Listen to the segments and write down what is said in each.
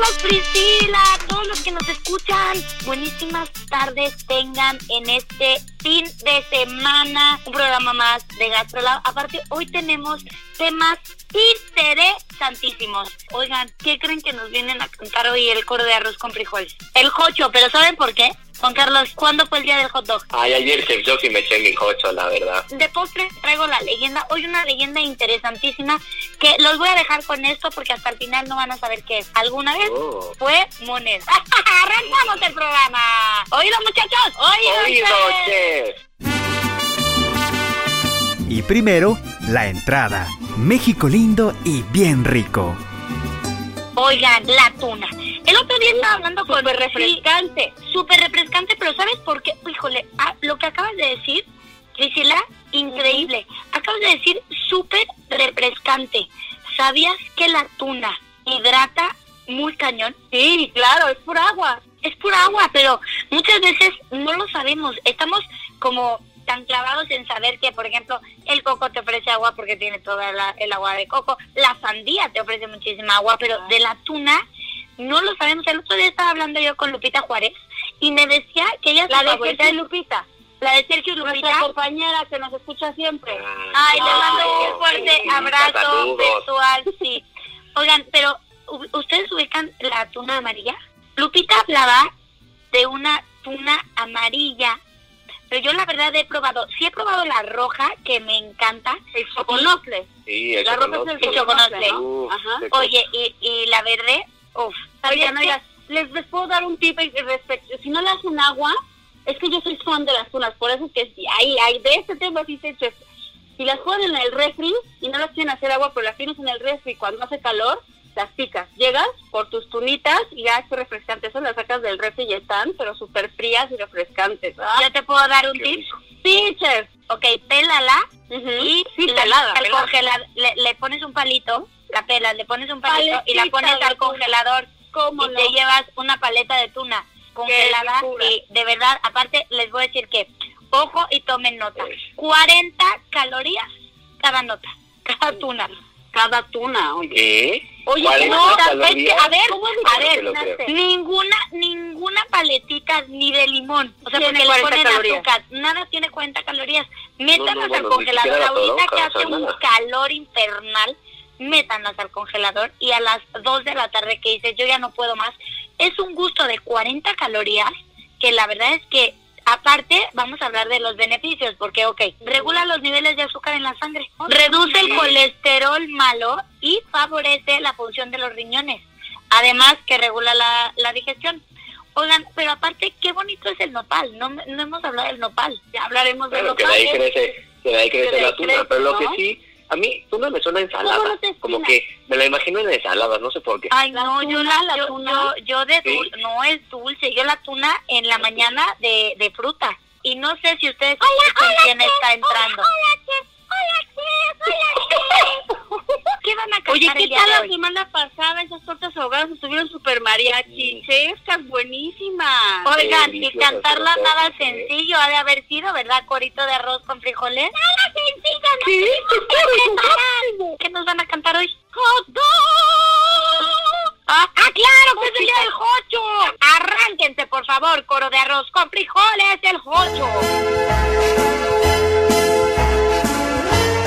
Carlos, Priscila, todos los que nos escuchan, buenísimas tardes tengan en este fin de semana un programa más de GastroLab. Aparte, hoy tenemos temas interesantísimos. Oigan, ¿qué creen que nos vienen a cantar hoy el coro de arroz con frijoles? El jocho, pero ¿saben por qué? Juan Carlos, ¿cuándo fue el día del hot dog? Ay, ayer Chef Jockey me eché mi cocho, la verdad. De postre traigo la leyenda, hoy una leyenda interesantísima que los voy a dejar con esto porque hasta el final no van a saber qué es. ¿Alguna vez Oh. fue moneda? ¡Arrancamos el programa! ¡Oído muchachos! ¡Oído! Oído, chef. Y primero, la entrada. México lindo y bien rico. Oigan, la tuna. El otro día estaba hablando con... Súper refrescante. Súper refrescante, pero ¿sabes por qué? Híjole, ah, lo que acabas de decir, Priscila, increíble. Acabas de decir súper refrescante. ¿Sabías que la tuna hidrata muy cañón? Sí, claro, es pura agua. Es pura agua, pero muchas veces no lo sabemos. Estamos como tan clavados en saber que, por ejemplo, el coco te ofrece agua porque tiene toda la- el agua de coco, la sandía te ofrece muchísima agua, pero de la tuna no lo sabemos. El otro día estaba hablando yo con Lupita Juárez y me decía que ella La de Sergio Lupita. La de Sergio Lupita. Nuestra compañera que nos escucha siempre. Ay, le mando Ay, un fuerte sí, abrazo virtual, sí. Oigan, pero ¿u- ¿ustedes ubican la tuna amarilla? Lupita hablaba de una tuna amarilla, pero yo la verdad he probado, sí he probado la roja, que me encanta. El choconocle. Sí, el La ropa es el ¿no? Uf, Ajá. Oye, y, y la verde, uff. Oigan, oigan, les, les puedo dar un tip respecto. Si no le hacen agua, es que yo soy fan de las tunas, por eso es que sí, ahí, ahí, de este tema sí chef. Si las ponen en el refri y no las quieren hacer agua, pero las tienes en el refri cuando hace calor, las picas. Llegas por tus tunitas y ya es refrescante. Eso las sacas del refri y están, pero súper frías y refrescantes. ¿ah? ¿Yo te puedo dar un Qué tip? Sí, chef. Ok, pélala y sí, la- pelada, pelada. le, le pones un palito, la pelas, le pones un palito y la pones al congelador ¿Cómo y no? te llevas una paleta de tuna congelada y de verdad, aparte les voy a decir que, ojo y tomen nota, 40 calorías cada nota, cada tuna. Cada tuna, oye. ¿Qué? Oye, 40 no, calorías? a ver, ¿Cómo es a ver, ninguna, ninguna paletita ni de limón, o sea, porque le 40 ponen calorías. azúcar, nada tiene 40 calorías, métanlas no, al bueno, congelador, ahorita que hace un calor infernal, métanlas al congelador y a las 2 de la tarde que dices, yo ya no puedo más, es un gusto de 40 calorías, que la verdad es que Aparte, vamos a hablar de los beneficios, porque, ok, regula los niveles de azúcar en la sangre, reduce el colesterol malo y favorece la función de los riñones. Además, que regula la, la digestión. Oigan, pero aparte, qué bonito es el nopal. No, no hemos hablado del nopal. Ya hablaremos que de ahí nopal. crece, que de ahí crece Que la tuna, pero lo que sí, a mí tuna me suena a ¿Cómo ensalada, no te como que me la imagino en ensaladas, no sé por qué. Ay, no, yo tuna, la, la yo, tuna. yo, yo de Sí. dulce, no es dulce, yo la tuna en la mañana de, de fruta. Y no sé si ustedes escuchan quién está entrando. ¿Qué van a cantar Oye, el ¿qué día tal de la semana pasada? Esas tortas ahogadas estuvieron super mariachi. Chefcas, buenísimas. Oigan, y cantarla nada sencillo ha de haber sido, ¿verdad? Corito de arroz con frijoles. Nada sencillo, no. ¿Qué nos van a cantar hoy? Ah, ah, claro, que es el día del jocho. Arránquense, por favor, coro de arroz con frijoles, el jocho.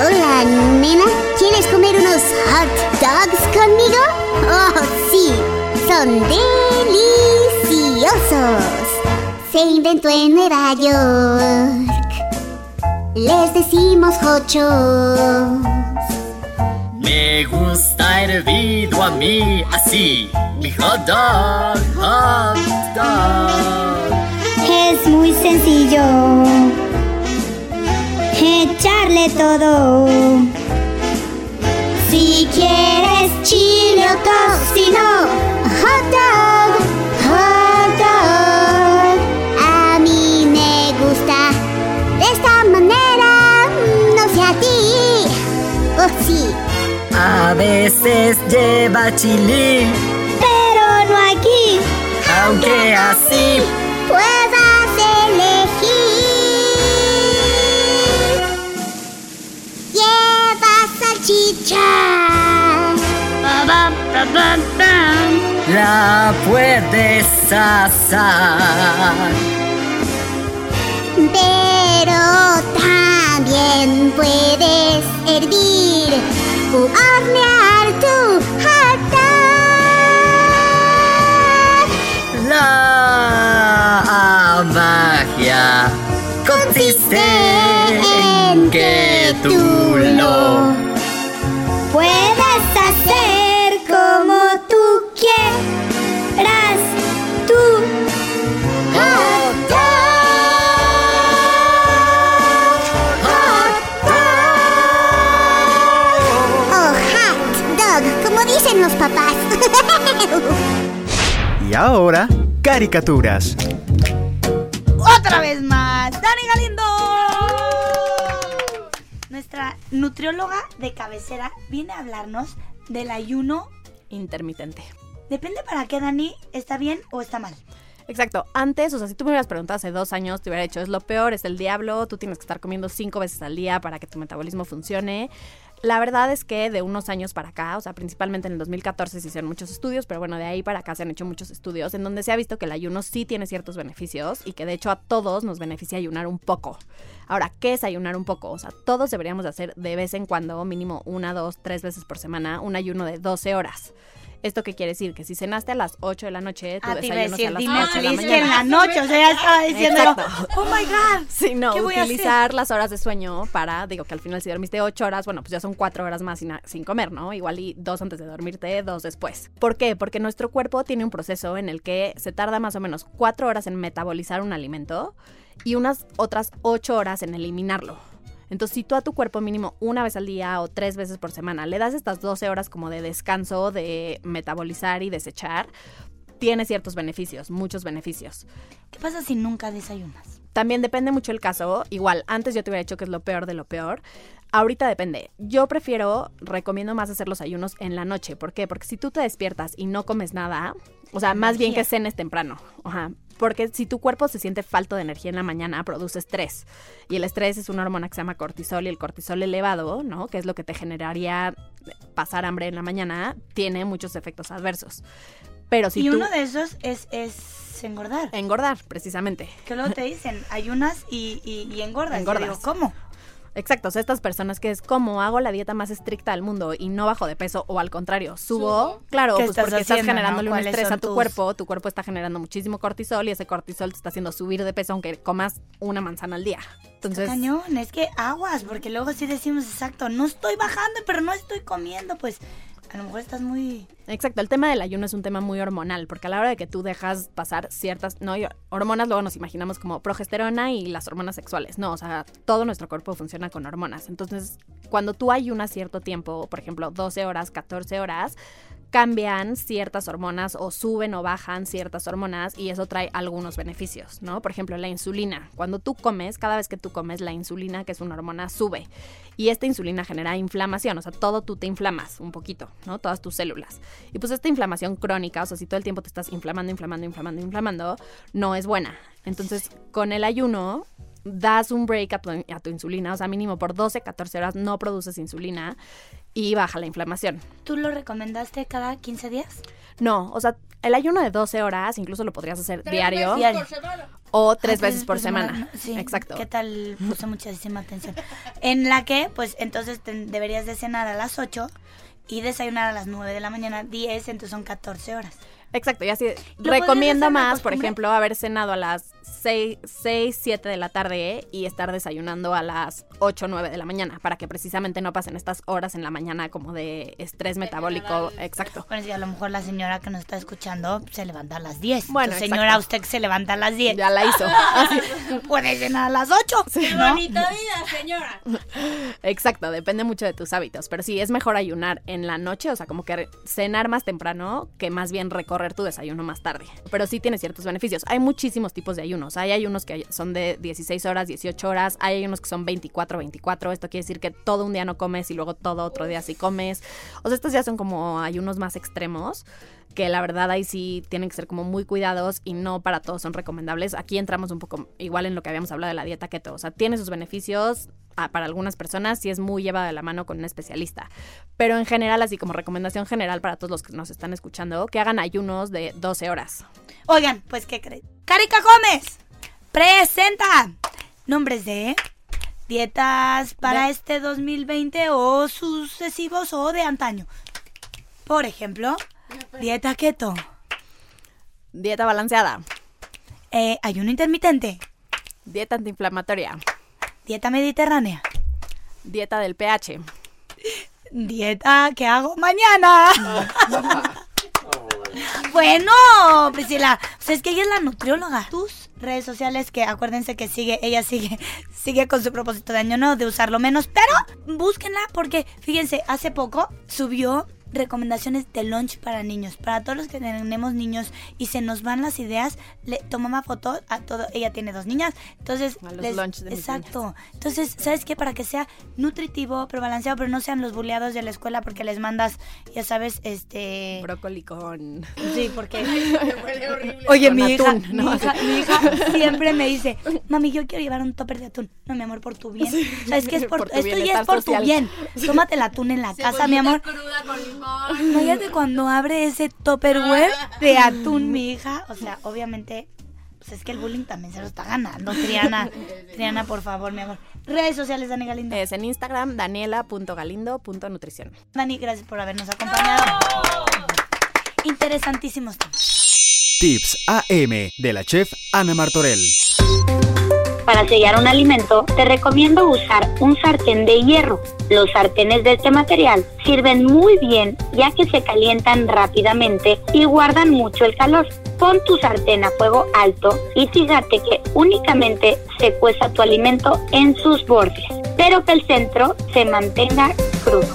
Hola, nena. ¿Quieres comer unos hot dogs conmigo? Oh, sí. Son deliciosos. se inventó en Nueva York. Les decimos hochos. Me gusta hervido a mí así, mi hot dog, hot dog. Es muy sencillo. Echarle todo. Si quieres chile o tocino, hot dog, hot dog. A mí me gusta de esta manera, no sé a ti. Oh, sí, A veces lleva chile, la puedes asar. Pero también puedes hervir o hornear tu dog. La magia consiste en que tú lo Y ahora, caricaturas. Otra vez más, Dani Galindo. Nuestra nutrióloga de cabecera viene a hablarnos del ayuno intermitente. Depende para qué, Dani, ¿está bien o está mal? Exacto. Antes, o sea, si tú me hubieras preguntado hace dos años, te hubiera dicho, es lo peor, es el diablo, tú tienes que estar comiendo cinco veces al día para que tu metabolismo funcione. La verdad es que de unos años para acá, o sea, principalmente en el 2014 se hicieron muchos estudios, pero bueno, de ahí para acá se han hecho muchos estudios en donde se ha visto que el ayuno sí tiene ciertos beneficios y que de hecho a todos nos beneficia ayunar un poco. Ahora, ¿qué es ayunar un poco? O sea, todos deberíamos de hacer de vez en cuando, mínimo una, dos, tres veces por semana, un ayuno de 12 horas. ¿Esto qué quiere decir? Que si cenaste a las 8 de la noche, tu Ah, a desayuno sea a las dime 8 de la que en mañana. la noche, o sea, ya estaba diciendo, Exacto. oh my god. Sí, no, ¿Qué voy a hacer? utilizar las horas de sueño para, digo que al final si dormiste ocho horas, bueno, pues ya son cuatro horas más sin, sin comer, ¿no? Igual y dos antes de dormirte, dos después. ¿Por qué? Porque nuestro cuerpo tiene un proceso en el que se tarda más o menos cuatro horas en metabolizar un alimento y unas otras ocho horas en eliminarlo. Entonces, si tú a tu cuerpo mínimo una vez al día o tres veces por semana le das estas 12 horas como de descanso, de metabolizar y desechar, tiene ciertos beneficios, muchos beneficios. ¿Qué pasa si nunca desayunas? También depende mucho el caso. Igual, antes yo te hubiera dicho que es lo peor de lo peor. Ahorita depende. Yo prefiero, recomiendo más hacer los ayunos en la noche. ¿Por qué? Porque si tú te despiertas y no comes nada, o sea, más bien que cenes temprano. Ajá. Porque si tu cuerpo se siente falto de energía en la mañana, produce estrés. Y el estrés es una hormona que se llama cortisol y el cortisol elevado, ¿no? Que es lo que te generaría pasar hambre en la mañana, tiene muchos efectos adversos. Pero si y tú... uno de esos es, es engordar. Engordar, precisamente. Que luego te dicen, ayunas y, y, y engordas. Yo Engordas. digo, ¿cómo? Exacto, o sea, estas personas que es como hago la dieta más estricta del mundo y no bajo de peso o al contrario, subo, claro, ¿Qué pues estás porque estás generándole no? un ¿Cuáles estrés a tu tus- cuerpo, tu cuerpo está generando muchísimo cortisol y ese cortisol te está haciendo subir de peso aunque comas una manzana al día. Entonces, Cañón, es que aguas, porque luego sí decimos exacto, no estoy bajando, pero no estoy comiendo, pues a lo mejor estás muy... Exacto, el tema del ayuno es un tema muy hormonal, porque a la hora de que tú dejas pasar ciertas, no, hormonas luego nos imaginamos como progesterona y las hormonas sexuales, no, o sea, todo nuestro cuerpo funciona con hormonas. Entonces, cuando tú ayunas cierto tiempo, por ejemplo, 12 horas, 14 horas, cambian ciertas hormonas o suben o bajan ciertas hormonas y eso trae algunos beneficios, ¿no? Por ejemplo, la insulina. Cuando tú comes, cada vez que tú comes, la insulina, que es una hormona, sube. Y esta insulina genera inflamación, o sea, todo tú te inflamas un poquito, ¿no? Todas tus células. Y pues esta inflamación crónica, o sea, si todo el tiempo te estás inflamando, inflamando, inflamando, inflamando, no es buena. Entonces, con el ayuno, das un break a tu, a tu insulina, o sea, mínimo por 12, 14 horas no produces insulina y baja la inflamación. ¿Tú lo recomendaste cada 15 días? No, o sea, el ayuno de 12 horas incluso lo podrías hacer Tres diario. veces por semana. O tres Ah, veces por semana. Sí, Exacto. ¿Qué tal? Puse muchísima atención. En la que, pues, entonces te- deberías de cenar a las 8 y desayunar a las 9 de la mañana, 10, entonces son 14 horas. Exacto, y así recomiendo más, por ejemplo, haber cenado a las 6, 6, 7 de la tarde y estar desayunando a las 8, 9 de la mañana, para que precisamente no pasen estas horas en la mañana como de estrés metabólico. Exacto. Bueno, si a lo mejor la señora que nos está escuchando se levanta a las 10. Bueno, Entonces, señora, usted que se levanta a las 10. Ya la hizo. Puede cenar a las 8. Qué ¿no? bonita vida, señora. Exacto, depende mucho de tus hábitos, pero sí, es mejor ayunar en la noche, o sea, como que cenar más temprano que más bien recorrer tu desayuno más tarde. Pero sí tiene ciertos beneficios. Hay muchísimos tipos de ayunos. Hay ayunos que son de 16 horas, 18 horas, hay ayunos que son 24, 24. Esto quiere decir que todo un día no comes y luego todo otro día sí comes. O sea, estos ya son como ayunos más extremos que la verdad ahí sí tienen que ser como muy cuidados y no para todos son recomendables. Aquí entramos un poco igual en lo que habíamos hablado de la dieta keto, o sea, tiene sus beneficios ah, para algunas personas sí es muy llevada de la mano con un especialista, pero en general así como recomendación general para todos los que nos están escuchando, que hagan ayunos de 12 horas. Oigan, pues, ¿qué creen? Carica Gómez presenta nombres de dietas para De- este 2020 o sucesivos o de antaño. Por ejemplo, dieta keto, Dieta balanceada, eh, ayuno intermitente, dieta antiinflamatoria, dieta mediterránea, dieta del pH. dieta que hago mañana. bueno, Priscila, o sea, es que ella es la nutrióloga. Tus redes sociales, que acuérdense que sigue, ella sigue, sigue con su propósito de año nuevo de usarlo menos, pero búsquenla porque, fíjense, hace poco subió recomendaciones de lunch para niños. Para todos los que tenemos niños y se nos van las ideas, le tomaba fotos a todo. Ella tiene dos niñas, entonces A los les- lunch de mis exacto. Entonces, ¿sabes qué? Para que sea nutritivo, pero balanceado, pero no sean los buleados de la escuela porque les mandas, ya sabes, este Brócoli con... Sí, porque Huele horrible. Oye, mi hija, atún, ¿no? mi hija, mi hija siempre me dice, mami, yo quiero llevar un topper de atún. No, mi amor, por tu bien. ¿Sabes qué es por, Por tu esto ya es por social. tu bien. Tómate el atún en la casa, mi amor. cruda con limón. Imagínate cuando abre ese topperware de atún, mi hija. O sea, obviamente, pues es que el bullying también se lo está ganando. Triana, Triana, por favor, mi amor. Redes sociales, Dani Galindo. Es en Instagram, daniela.galindo.nutrición. Dani, gracias por habernos acompañado. Interesantísimos temas. Tips AM de la chef Ana Martorell. Para sellar un alimento, te recomiendo usar un sartén de hierro. Los sartenes de este material sirven muy bien ya que se calientan rápidamente y guardan mucho el calor. Pon tu sartén a fuego alto y fíjate que únicamente se cueza tu alimento en sus bordes, pero que el centro se mantenga crudo.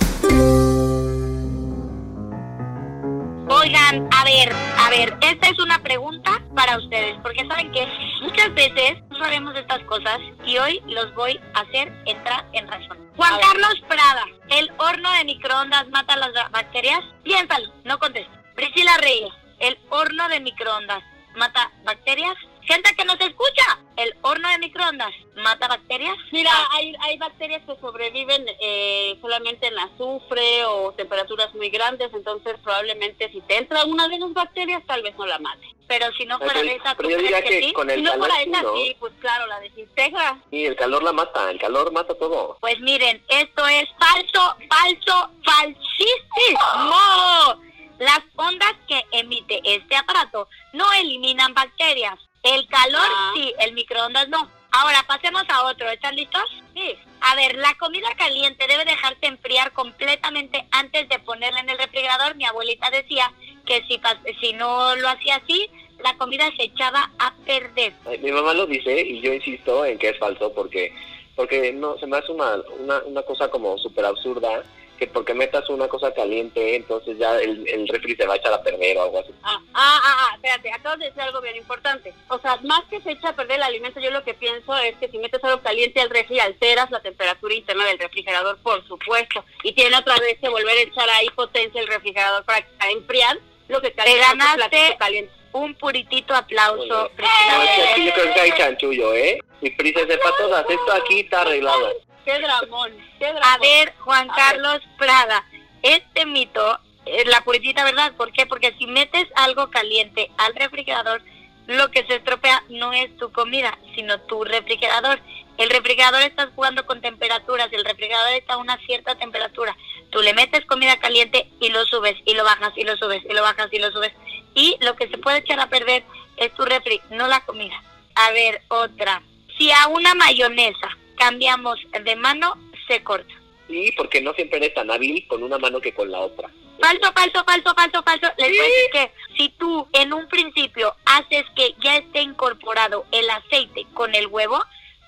Oigan, a ver, a ver, esta es una pregunta para ustedes, porque saben que muchas veces no sabemos de estas cosas y hoy los voy a hacer entrar en razón. Juan Carlos Prada, ¿el horno de microondas mata las ba- bacterias? Piénsalo, no contestes. Priscila Reyes, ¿el horno de microondas mata bacterias? Gente que nos escucha, ¿el horno de microondas mata bacterias? Mira, hay, hay bacterias que sobreviven eh, solamente en azufre o temperaturas muy grandes, entonces probablemente si te entra una de esas bacterias, tal vez no la mate. pero si no fuera de esa, ¿tú pero yo diría que, que sí? con el Si no calor fuera esa, ¿no? sí, pues claro, la desintegra. Y el calor la mata, el calor mata todo. Pues miren, esto es falso, falso, falsísimo. Las ondas que emite este aparato no eliminan bacterias. El calor Ah. sí, el microondas no. Ahora pasemos a otro. ¿Están listos? Sí. A ver, la comida caliente debe dejarse enfriar completamente antes de ponerla en el refrigerador. Mi abuelita decía que si, pas- si no lo hacía así, la comida se echaba a perder. Ay, Mi mamá lo dice y yo insisto en que es falso porque porque no se me hace una, una, una cosa como súper absurda que porque metas una cosa caliente entonces ya el, el refri se va a echar a perder o algo así. Ah, ah, ah, ah, espérate, acabas de decir algo bien importante. O sea, más que se echa a perder el alimento, yo lo que pienso es que si metes algo caliente al refri, alteras la temperatura interna del refrigerador, por supuesto. Y tiene otra vez que volver a echar ahí potencia el refrigerador para enfriar lo que Te calienta tu ganaste caliente. un puritito aplauso. No, es Priscila que aquí yo creo que hay chanchullo, ¿eh? Y prisa sepa todas, esto aquí está arreglado. Qué dramón, qué dramón. A ver, Juan A Carlos Prada, este mito es la puritita verdad. ¿Por qué? Porque si metes algo caliente al refrigerador, lo que se estropea no es tu comida, sino tu refrigerador. El refrigerador está jugando con temperaturas, el refrigerador está a una cierta temperatura. Tú le metes comida caliente y lo subes y lo bajas y lo subes y lo bajas y lo subes. Y lo que se puede echar a perder es tu refri, no la comida. A ver, otra. Si a una mayonesa cambiamos de mano, se corta. Sí, porque no siempre eres tan hábil con una mano que con la otra. Falso, falso, falso, falso, falso. Les voy a decir que si tú en un principio haces que ya esté incorporado el aceite con el huevo,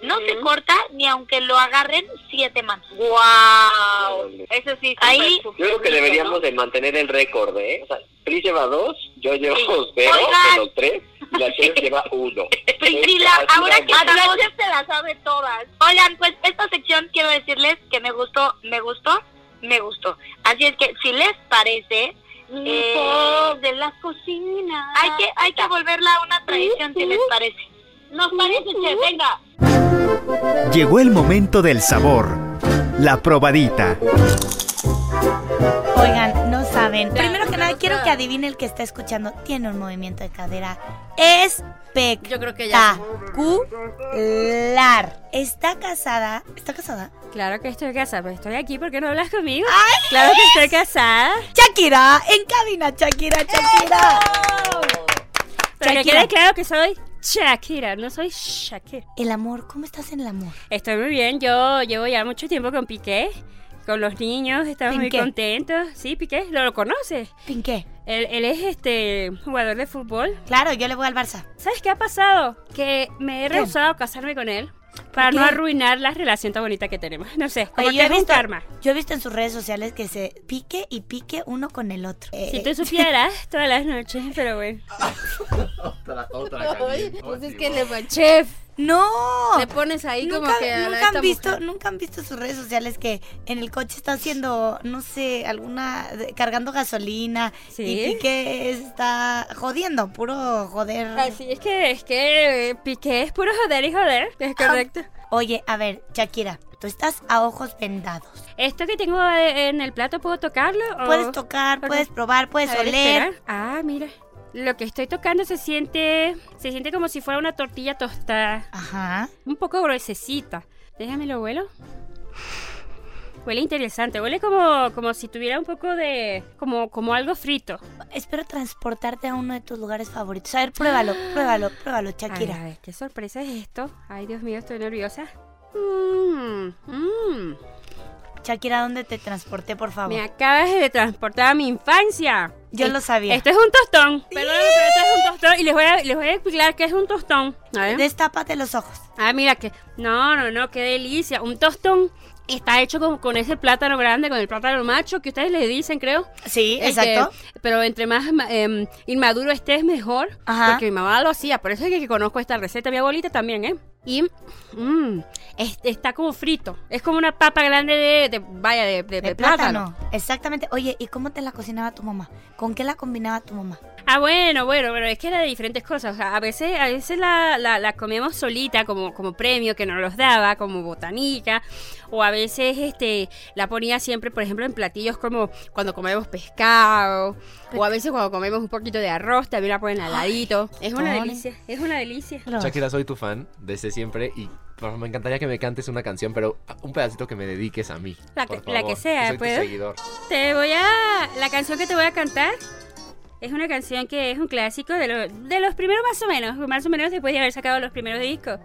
no se corta ni aunque lo agarren siete manos. ¡Wow! Eso sí. Ahí, Yo creo que deberíamos de mantener el récord, ¿eh? O sea, Pris lleva dos, yo llevo cero, Oigan. de los tres, la chef lleva uno. Priscila, ahora que estamos... se la sabe todas. Oigan, pues esta sección quiero decirles que me gustó, me gustó, me gustó. Así es que si les parece... eh, de las cocinas. hay que hay que volverla una tradición si les parece. Nos parece, chef, venga. Llegó el momento del sabor. La probadita. Oigan, no saben. Quiero que adivine el que está escuchando. Tiene un movimiento de cadera espectacular. Yo creo que ya. Está casada. ¿Está casada? Claro que estoy casada, pero estoy aquí porque no hablas conmigo. Claro que estoy casada. Shakira, en cabina, Shakira, Shakira. Pero Shakira. quede claro que soy Shakira, no soy Shakira. El amor, ¿cómo estás en el amor? Estoy muy bien, yo llevo ya mucho tiempo con Piqué, con los niños, estamos muy contentos. Sí, Piqué, ¿lo, lo conoces? ¿Pinqué? Él, él es este jugador de fútbol. Claro, yo le voy al Barça. ¿Sabes qué ha pasado? Que me he rehusado a casarme con él para no arruinar la relación tan bonita que tenemos. No sé, como Oye, que yo, he es un visto, karma. yo he visto en sus redes sociales que se pique y pique uno con el otro. Si Eh, tú supieras todas las noches, pero bueno. Otra, otra Ay, pues es que le va chef. No. Le pones ahí nunca, como que a nunca han visto, mujer. nunca han visto sus redes sociales que en el coche está haciendo, no sé, alguna cargando gasolina Sí. y Piqué está jodiendo, puro joder. Así es que es que Piqué es puro joder y joder, es correcto. Oye, a ver, Shakira, tú estás a ojos vendados. ¿Esto que tengo eh, en el plato puedo tocarlo? o- Puedes tocar, puedes probar, puedes ver, oler. espera. Ah, mira. Lo que estoy tocando se siente se siente como si fuera una tortilla tostada. Ajá. Un poco gruesecita. Déjame lo huelo. Huele interesante, huele como, como si tuviera un poco de... como, como algo frito. Espero transportarte a uno de tus lugares favoritos. A ver, pruébalo, pruébalo, pruébalo, Shakira. Ay, a ver, qué sorpresa es esto. Ay, Dios mío, estoy nerviosa. Mmm, mmm. Shakira, ¿dónde te transporté, por favor? Me acabas de transportar a mi infancia. Yo lo sabía. Esto es un tostón. Perdón, pero esto es un tostón. Y les voy a, les voy a explicar qué es un tostón. A ver. Destápate los ojos. Ah, mira que. No, no, no, qué delicia. Un tostón está hecho como con ese plátano grande, con el plátano macho que ustedes le dicen, creo. Sí, Este, exacto. pero entre más em, inmaduro estés, mejor. Ajá. Porque mi mamá lo hacía. Por eso es que, que conozco esta receta. Mi abuelita también, ¿eh? Y mm, es- está como frito. Es como una papa grande de, de- vaya, de, de- De de plátano. Exactamente. Oye, ¿y cómo te la cocinaba tu mamá? ¿Con qué la combinaba tu mamá? Ah, bueno, bueno, pero es que era de diferentes cosas. O sea, a veces, a veces la, la, la comíamos solita como, como premio que nos los daba, como botanica. O a veces este la ponía siempre, por ejemplo, en platillos como cuando comemos pescado. O a veces cuando comemos un poquito de arroz, también la ponen al ladito. Es una delicia, es una delicia. Shakira, soy tu fan desde siempre y bueno, me encantaría que me cantes una canción, pero un pedacito que me dediques a mí. La por que- la favor, que sea, soy tu ¿puedo? seguidor. Te voy a... La canción que te voy a cantar es una canción que es un clásico de, lo- de los primeros más o menos, más o menos después de haber sacado los primeros discos.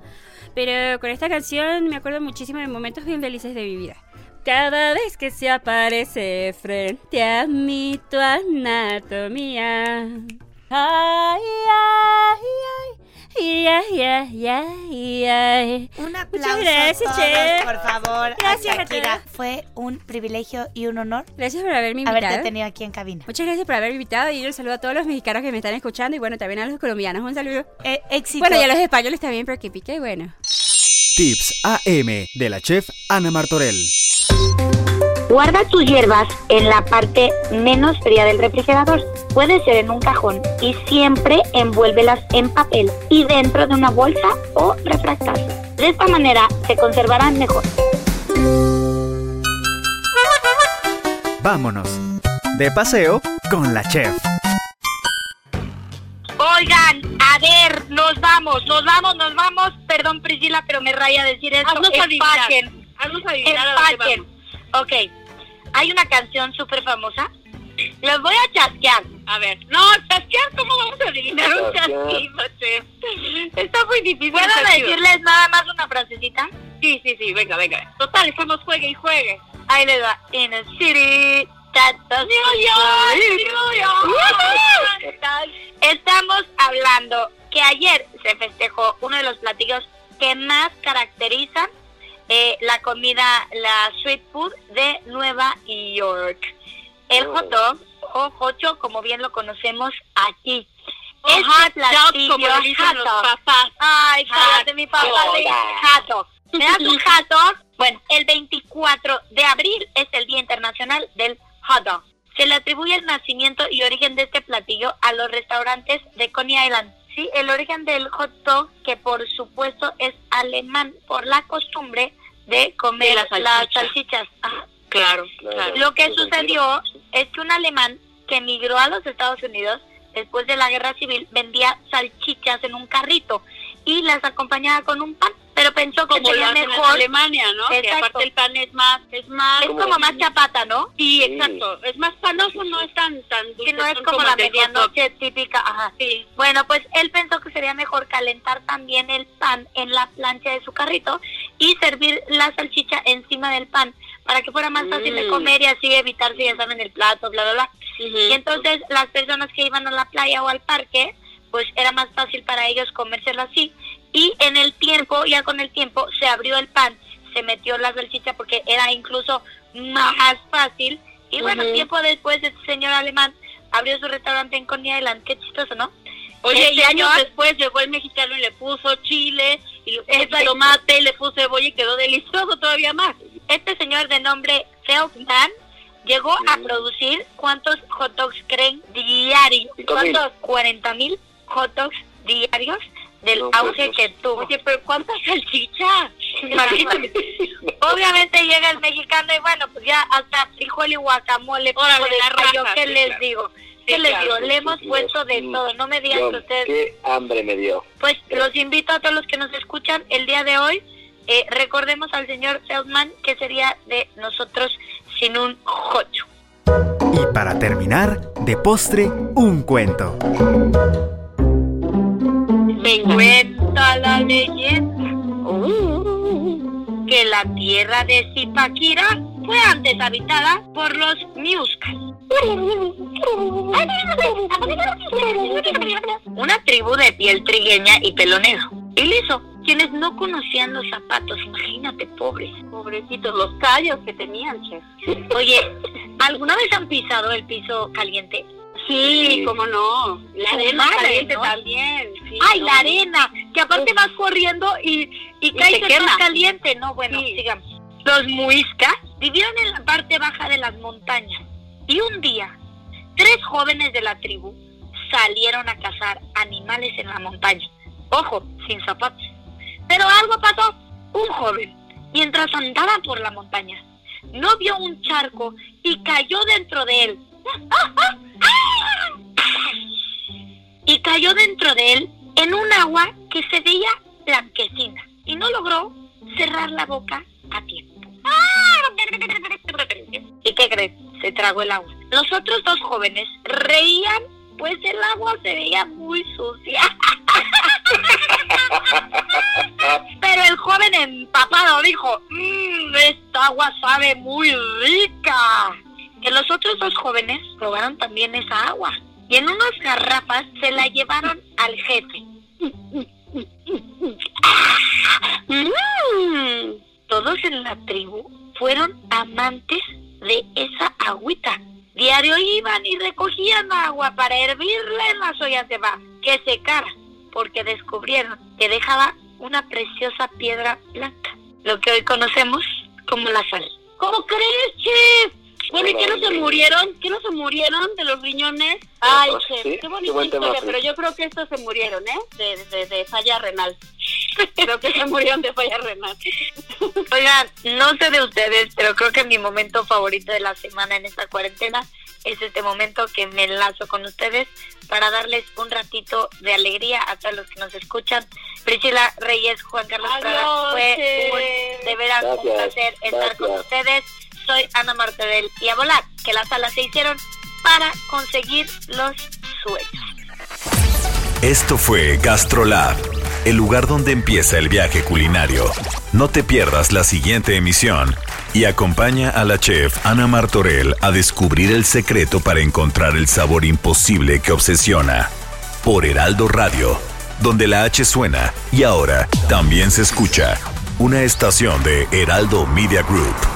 Pero con esta canción me acuerdo muchísimo de momentos bien felices de mi vida. Cada vez que se aparece frente a mí tu anatomía. Ay, ay, ay. Ay, ay, ay. Un aplauso Muchas gracias, a todos, chef. por favor. Gracias Shakira. Fue un privilegio y un honor Gracias por haberme invitado. haberte tenido aquí en cabina. Muchas gracias por haberme invitado y un saludo a todos los mexicanos que me están escuchando y bueno, también a los colombianos. Un saludo. Eh, éxito. Bueno, y a los españoles también, porque pique, bueno. Tips AM de la chef Ana Martorell. Guarda tus hierbas en la parte menos fría del refrigerador. Puede ser en un cajón y siempre envuélvelas en papel y dentro de una bolsa o refractario. De esta manera se conservarán mejor. Vámonos. De paseo con la chef. Oigan, a ver, nos vamos, nos vamos, nos vamos. Perdón, Priscila, pero me raya decir esto. Haznos adivinar. Empaquen. Haznos adivinar a Empaquen. Ok. hay una canción súper famosa. Les voy a chasquear. A ver, no, chasquear, ¿cómo vamos a adivinar un chasquido, chef? Está muy difícil. ¿Puedo chasquido. decirles nada más una frasecita? Sí, sí, sí, venga, venga. Total, estamos juegue y juegue. Ahí les va. In a city, that New York, New York. Estamos hablando que ayer se festejó uno de los platillos que más caracterizan eh, la comida, la street food de Nueva York. El Oh. hot dog o hocho, como bien lo conocemos aquí. Este hot dog, platillo, como le dicen los papás. Ay, cállate, mi papá le dice hot dog. ¿Me das un hot dog? Bueno, el 24 de abril es el Día Internacional del Hot Dog. Se le atribuye el nacimiento y origen de este platillo a los restaurantes de Coney Island. Sí, el origen del hot dog, que por supuesto es alemán por la costumbre de comer De la las salchicha. salchichas. Ajá. Claro, Claro. Lo que sucedió es que un alemán que emigró a los Estados Unidos después de la guerra civil vendía salchichas en un carrito y las acompañaba con un pan, pero pensó que Como lo sería hacen en mejor. Alemania, ¿no? Que Exacto. aparte el pan es más, es más... Es como más chapata, ¿no? Sí, exacto. Es más panoso, no es tan, tan dulce. Que no es como la medianoche típica, ajá. Sí. Bueno, pues él pensó que sería mejor calentar también el pan en la plancha de su carrito y servir la salchicha encima del pan para que fuera más fácil de Mm. comer y así evitar, si ya saben, el plato, bla, bla, bla. Y entonces las personas que iban a la playa o al parque, pues era más fácil para ellos comérselo así. Y en el tiempo, ya con el tiempo, se abrió el pan, se metió la salchicha porque era incluso más fácil. Y bueno, tiempo después, este señor alemán abrió su restaurante en Coney Island. Qué chistoso, ¿no? Oye, El y años señor- después llegó el mexicano y le puso chile, y le puso Exacto. tomate, le puso cebolla y quedó delicioso todavía más. Este señor de nombre Feldman llegó a producir, ¿cuántos hot dogs creen diarios? ¿Cuántos? 40 mil hot dogs diarios del No, auge pues. que tuvo. Oye, pero ¿cuántas salchichas? Obviamente llega el mexicano y bueno, pues ya hasta frijol y guacamole. Órale, de la ¿Qué sí, les claro. digo? ¿Qué Sí, les claro, digo? sí, Le hemos sí, puesto de sí. todo. No me digan que ustedes... qué hambre me dio. Pues los invito a todos los que nos escuchan el día de hoy. eh, recordemos al señor Feldman que sería de nosotros sin un jocho. Y para terminar, de postre, un cuento. Cuenta la leyenda que la tierra de Zipaquira fue antes habitada por los Miuscas. Una tribu de piel trigueña y pelo negro. Y liso, quienes no conocían los zapatos, imagínate, pobres. Pobrecitos, los callos que tenían, chef. Oye, ¿alguna vez han pisado el piso caliente? Sí, cómo no. La arena madre, caliente ¿no? también. sí, ¡Ay, no. la arena! Que aparte vas corriendo y, y Y caes en más caliente. No, bueno, Sí. sigamos. Los muiscas vivieron en la parte baja de las montañas. Y un día, tres jóvenes de la tribu salieron a cazar animales en la montaña. Ojo, sin zapatos. Pero algo pasó. Un joven, mientras andaba por la montaña, no vio un charco y cayó dentro de él. Y cayó dentro de él en un agua que se veía blanquecina y no logró cerrar la boca a tiempo. ¿Y qué crees? Se tragó el agua. Los otros dos jóvenes reían, pues el agua se veía muy sucia. Pero el joven empapado dijo, "Mm, esta agua sabe muy rica. Que los otros dos jóvenes probaron también esa agua. Y en unas garrafas se la llevaron al jefe. Mm, Todos en la tribu fueron amantes de esa agüita. Diario iban y recogían agua para hervirla en las ollas de barro, que secara, porque descubrieron que dejaba una preciosa piedra blanca, lo que hoy conocemos como la sal. ¿Cómo crees, chef? Bueno, ¿y qué no se murieron? ¿Qué no se murieron de los riñones? Ay, Ah, chef, sí, qué qué bonita buen historia, sí. pero yo creo que estos se murieron, ¿eh? De, de, de falla renal. creo que se murieron de falla renal. Oigan, no sé de ustedes, pero creo que mi momento favorito de la semana en esta cuarentena es este momento que me enlazo con ustedes para darles un ratito de alegría a todos los que nos escuchan. Priscila Reyes, Juan Carlos Adiós, Prada, fue un, de veras un Gracias, placer estar con gracias. ustedes. Soy Ana Martedel y a volar, que las alas se hicieron para conseguir los sueños. Esto fue GastroLab, el lugar donde empieza el viaje culinario. No te pierdas la siguiente emisión y acompaña a la chef Ana Martorell a descubrir el secreto para encontrar el sabor imposible que obsesiona. Por Heraldo Radio, donde la H suena y ahora también se escucha. Una estación de Heraldo Media Group.